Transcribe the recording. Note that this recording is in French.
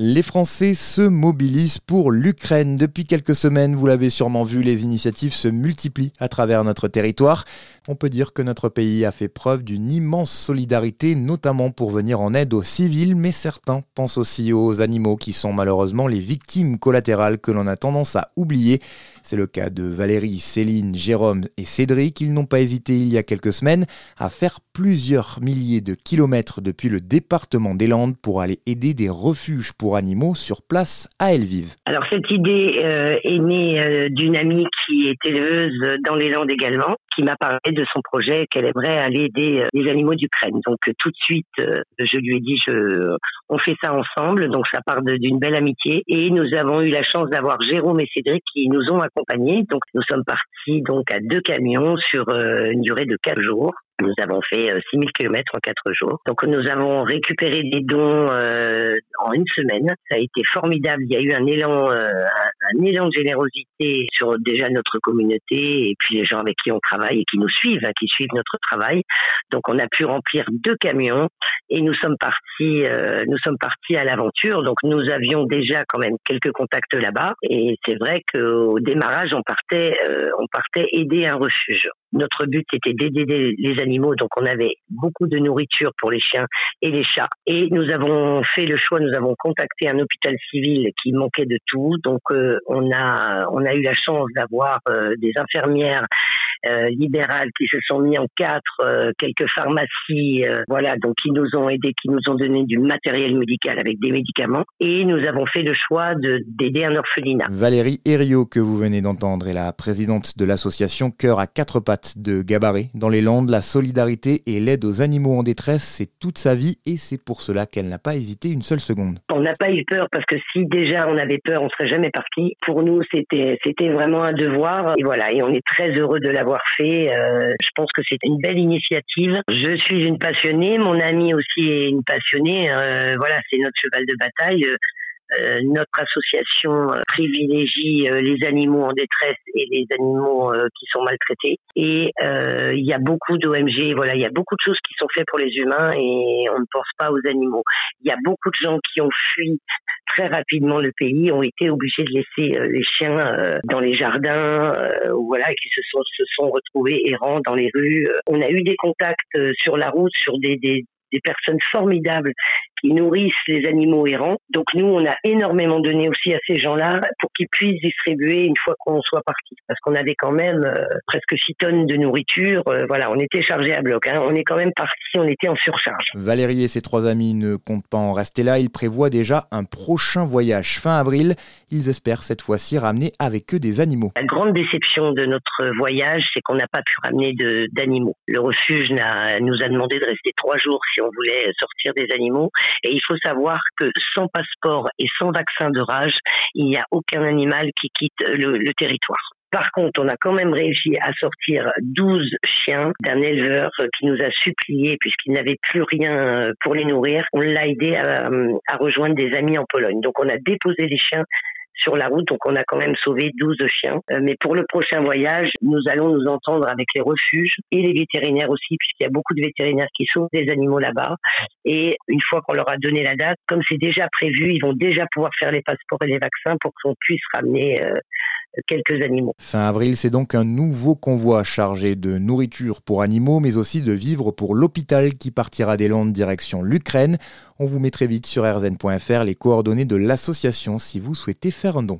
Les Français se mobilisent pour l'Ukraine. Depuis quelques semaines, vous l'avez sûrement vu, les initiatives se multiplient à travers notre territoire. On peut dire que notre pays a fait preuve d'une immense solidarité, notamment pour venir en aide aux civils, mais certains pensent aussi aux animaux qui sont malheureusement les victimes collatérales que l'on a tendance à oublier. C'est le cas de Valérie, Céline, Jérôme et Cédric. Ils n'ont pas hésité il y a quelques semaines à faire plusieurs milliers de kilomètres depuis le département des Landes pour aller aider des refuges pour animaux sur place à Elvive. Alors cette idée euh, est née euh, d'une amie qui est éleveuse dans les Landes également, qui m'a parlé de son projet qu'elle aimerait aller aider euh, les animaux d'Ukraine. Donc tout de suite, je lui ai dit, on fait ça ensemble. Donc ça part d'une belle amitié et nous avons eu la chance d'avoir Jérôme et Cédric qui nous ont accompagnés. Donc nous sommes partis donc à deux camions sur une durée de quatre jours. Nous avons fait 6000 km en quatre jours. Donc nous avons récupéré des dons euh, en une semaine. Ça a été formidable. Il y a eu un élan, euh, un, élan de générosité sur déjà notre communauté et puis les gens avec qui on travaille et qui nous suivent, hein, qui suivent notre travail. Donc on a pu remplir deux camions et nous sommes partis, euh, nous sommes partis à l'aventure. Donc nous avions déjà quand même quelques contacts là-bas et c'est vrai qu'au démarrage on partait, on partait aider un refuge. Notre but était d'aider les animaux, donc on avait beaucoup de nourriture pour les chiens et les chats. Et nous avons fait le choix, nous avons contacté un hôpital civil qui manquait de tout, donc euh, on a on a eu la chance d'avoir euh, des infirmières libérales qui se sont mis en quatre, euh, quelques pharmacies, euh, voilà, donc qui nous ont aidés, qui nous ont donné du matériel médical avec des médicaments, et nous avons fait le choix de d'aider un orphelinat. Valérie Herriot, que vous venez d'entendre, est la présidente de l'association Cœur à quatre pattes de Gabaret. Dans les Landes, la solidarité et l'aide aux animaux en détresse, c'est toute sa vie, et c'est pour cela qu'elle n'a pas hésité une seule seconde. On n'a pas eu peur parce que si déjà on avait peur, on serait jamais parti. Pour nous, c'était c'était vraiment un devoir, et voilà, et on est très heureux de l'avoir fait. Euh, je pense que c'est une belle initiative. Je suis une passionnée, mon ami aussi est une passionnée. Euh, voilà, c'est notre cheval de bataille. Euh, notre association privilégie les animaux en détresse et les animaux qui sont maltraités. Et il y a beaucoup d'OMG, voilà, il y a beaucoup de choses qui sont faites pour les humains et on ne pense pas aux animaux. Il y a beaucoup de gens qui ont fui très rapidement le pays ont été obligés de laisser euh, les chiens euh, dans les jardins, euh, voilà, qui se sont se sont retrouvés errants dans les rues. On a eu des contacts sur la route, sur des, des, des personnes formidables qui nourrissent les animaux errants. Donc nous, on a énormément donné aussi à ces gens-là pour qu'ils puissent distribuer une fois qu'on soit parti. Parce qu'on avait quand même euh, presque 6 tonnes de nourriture. Euh, voilà, on était chargé à bloc. Hein. On est quand même parti, on était en surcharge. Valérie et ses trois amis ne comptent pas en rester là. Ils prévoient déjà un prochain voyage fin avril. Ils espèrent cette fois-ci ramener avec eux des animaux. La grande déception de notre voyage, c'est qu'on n'a pas pu ramener d'animaux. Le refuge nous a demandé de rester trois jours si on voulait sortir des animaux. Et il faut savoir que sans passeport et sans vaccin de rage, il n'y a aucun animal qui quitte le, territoire. Par contre, on a quand même réussi à sortir 12 chiens d'un éleveur qui nous a supplié, puisqu'il n'avait plus rien pour les nourrir, on l'a aidé à, à, rejoindre des amis en Pologne. Donc on a déposé les chiens sur la route, donc on a quand même sauvé 12 chiens. Euh, mais pour le prochain voyage, nous allons nous entendre avec les refuges et les vétérinaires aussi, puisqu'il y a beaucoup de vétérinaires qui sauvent des animaux là-bas. Et une fois qu'on leur a donné la date, comme c'est déjà prévu, ils vont déjà pouvoir faire les passeports et les vaccins pour qu'on puisse ramener euh, Fin avril, c'est donc un nouveau convoi chargé de nourriture pour animaux, mais aussi de vivres pour l'hôpital qui partira des Landes direction l'Ukraine. On vous met très vite sur rzn.fr les coordonnées de l'association si vous souhaitez faire un don.